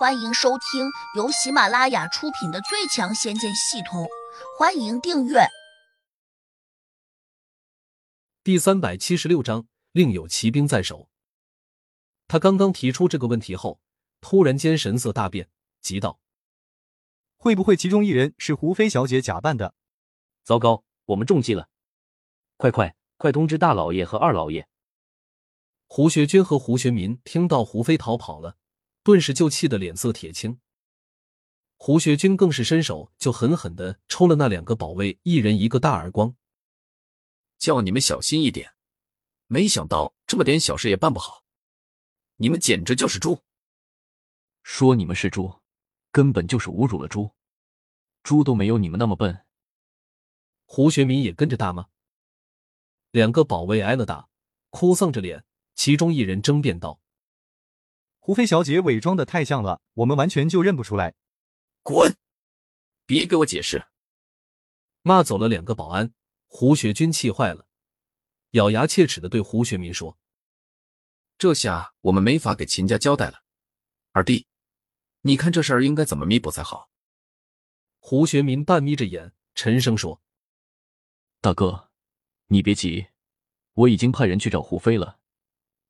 欢迎收听由喜马拉雅出品的《最强仙剑系统》，欢迎订阅。第三百七十六章，另有奇兵在手。他刚刚提出这个问题后，突然间神色大变，急道：“会不会其中一人是胡飞小姐假扮的？”糟糕，我们中计了！快快快，通知大老爷和二老爷！胡学军和胡学民听到胡飞逃跑了。顿时就气得脸色铁青，胡学军更是伸手就狠狠的抽了那两个保卫一人一个大耳光，叫你们小心一点！没想到这么点小事也办不好，你们简直就是猪！说你们是猪，根本就是侮辱了猪，猪都没有你们那么笨。胡学民也跟着大骂，两个保卫挨了打，哭丧着脸，其中一人争辩道。胡飞小姐伪装的太像了，我们完全就认不出来。滚！别给我解释！骂走了两个保安，胡学军气坏了，咬牙切齿的对胡学民说：“这下我们没法给秦家交代了。二弟，你看这事儿应该怎么弥补才好？”胡学民半眯着眼，沉声说：“大哥，你别急，我已经派人去找胡飞了，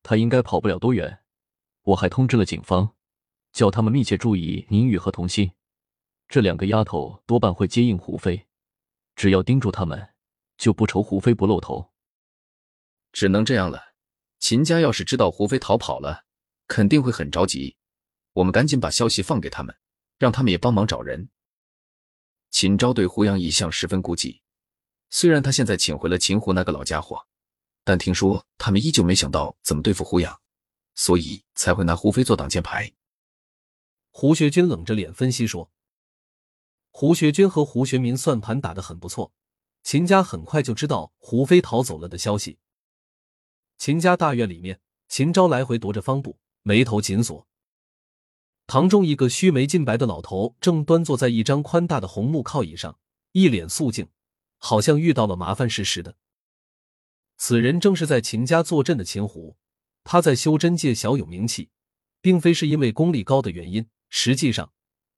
他应该跑不了多远。”我还通知了警方，叫他们密切注意宁雨和童心这两个丫头，多半会接应胡飞。只要盯住他们，就不愁胡飞不露头。只能这样了。秦家要是知道胡飞逃跑了，肯定会很着急。我们赶紧把消息放给他们，让他们也帮忙找人。秦昭对胡杨一向十分顾忌，虽然他现在请回了秦湖那个老家伙，但听说他们依旧没想到怎么对付胡杨。所以才会拿胡飞做挡箭牌。胡学军冷着脸分析说：“胡学军和胡学民算盘打得很不错，秦家很快就知道胡飞逃走了的消息。”秦家大院里面，秦昭来回踱着方步，眉头紧锁。堂中一个须眉尽白的老头正端坐在一张宽大的红木靠椅上，一脸肃静，好像遇到了麻烦事似的。此人正是在秦家坐镇的秦胡。他在修真界小有名气，并非是因为功力高的原因。实际上，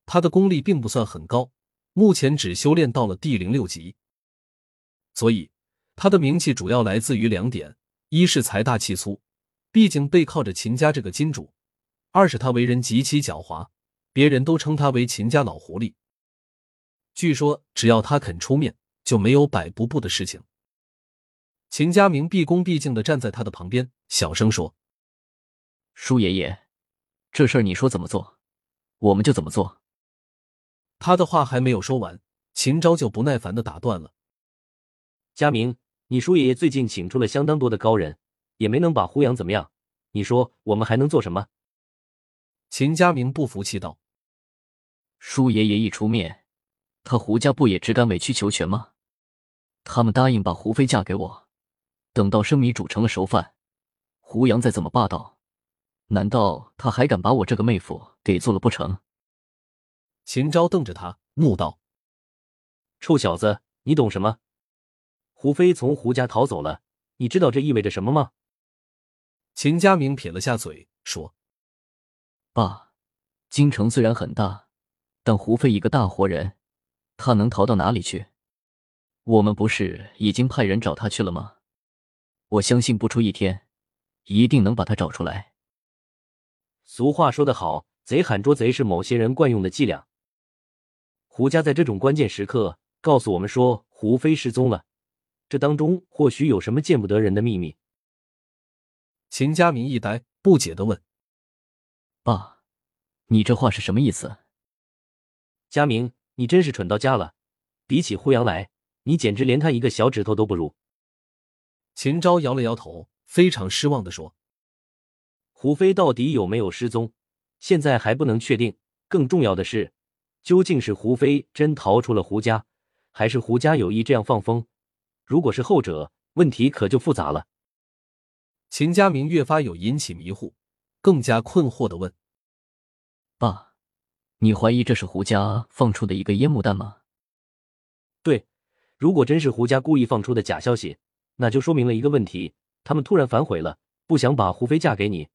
他的功力并不算很高，目前只修炼到了第零六级。所以，他的名气主要来自于两点：一是财大气粗，毕竟背靠着秦家这个金主；二是他为人极其狡猾，别人都称他为秦家老狐狸。据说，只要他肯出面，就没有摆不布的事情。秦家明毕恭毕敬的站在他的旁边，小声说：“舒爷爷，这事儿你说怎么做，我们就怎么做。”他的话还没有说完，秦昭就不耐烦的打断了：“佳明，你舒爷爷最近请出了相当多的高人，也没能把胡杨怎么样，你说我们还能做什么？”秦家明不服气道：“舒爷爷一出面，他胡家不也只敢委曲求全吗？他们答应把胡飞嫁给我。”等到生米煮成了熟饭，胡杨再怎么霸道，难道他还敢把我这个妹夫给做了不成？秦昭瞪着他，怒道：“臭小子，你懂什么？胡飞从胡家逃走了，你知道这意味着什么吗？”秦家明撇了下嘴，说：“爸，京城虽然很大，但胡飞一个大活人，他能逃到哪里去？我们不是已经派人找他去了吗？”我相信不出一天，一定能把他找出来。俗话说得好，贼喊捉贼是某些人惯用的伎俩。胡家在这种关键时刻告诉我们说胡飞失踪了，这当中或许有什么见不得人的秘密。秦家明一呆，不解的问：“爸，你这话是什么意思？”佳明，你真是蠢到家了，比起胡杨来，你简直连他一个小指头都不如。秦昭摇了摇头，非常失望的说：“胡飞到底有没有失踪，现在还不能确定。更重要的是，究竟是胡飞真逃出了胡家，还是胡家有意这样放风？如果是后者，问题可就复杂了。”秦家明越发有引起迷糊，更加困惑的问：“爸，你怀疑这是胡家放出的一个烟幕弹吗？”“对，如果真是胡家故意放出的假消息。”那就说明了一个问题，他们突然反悔了，不想把胡飞嫁给你。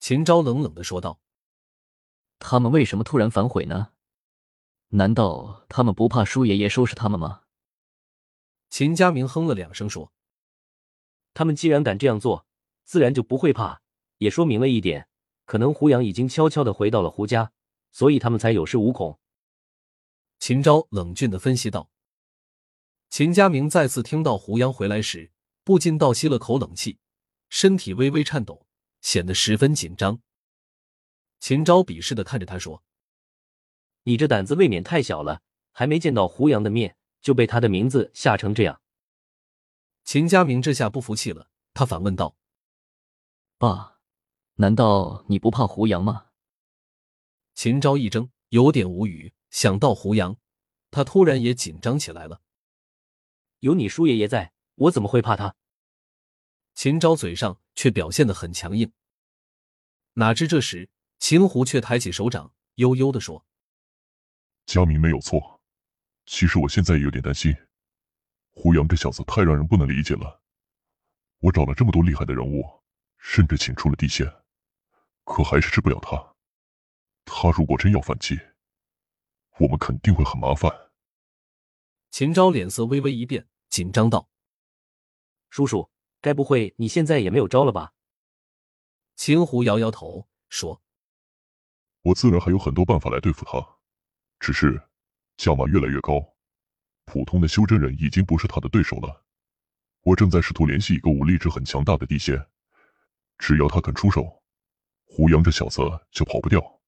秦昭冷冷的说道：“他们为什么突然反悔呢？难道他们不怕舒爷爷收拾他们吗？秦家明哼了两声说：“他们既然敢这样做，自然就不会怕。也说明了一点，可能胡杨已经悄悄的回到了胡家，所以他们才有恃无恐。”秦昭冷峻的分析道。秦家明再次听到胡杨回来时，不禁倒吸了口冷气，身体微微颤抖，显得十分紧张。秦昭鄙视的看着他说。你这胆子未免太小了，还没见到胡杨的面，就被他的名字吓成这样。秦家明这下不服气了，他反问道：“爸，难道你不怕胡杨吗？”秦昭一怔，有点无语。想到胡杨，他突然也紧张起来了。有你叔爷爷在，我怎么会怕他？秦昭嘴上却表现的很强硬。哪知这时，秦胡却抬起手掌，悠悠的说。佳明没有错，其实我现在也有点担心，胡杨这小子太让人不能理解了。我找了这么多厉害的人物，甚至请出了地仙，可还是治不了他。他如果真要反击，我们肯定会很麻烦。秦昭脸色微微一变，紧张道：“叔叔，该不会你现在也没有招了吧？”秦胡摇摇头说：“我自然还有很多办法来对付他。”只是价码越来越高，普通的修真人已经不是他的对手了。我正在试图联系一个武力值很强大的地仙，只要他肯出手，胡杨这小子就跑不掉。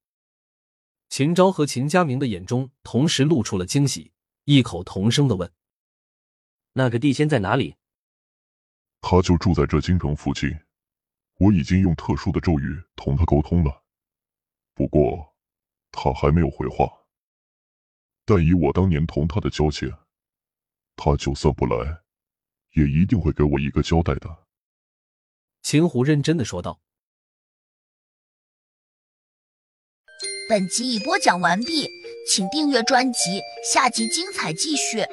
秦昭和秦家明的眼中同时露出了惊喜，异口同声的问：“那个地仙在哪里？”他就住在这京城附近，我已经用特殊的咒语同他沟通了，不过他还没有回话。但以我当年同他的交情，他就算不来，也一定会给我一个交代的。秦虎认真的说道。本集已播讲完毕，请订阅专辑，下集精彩继续。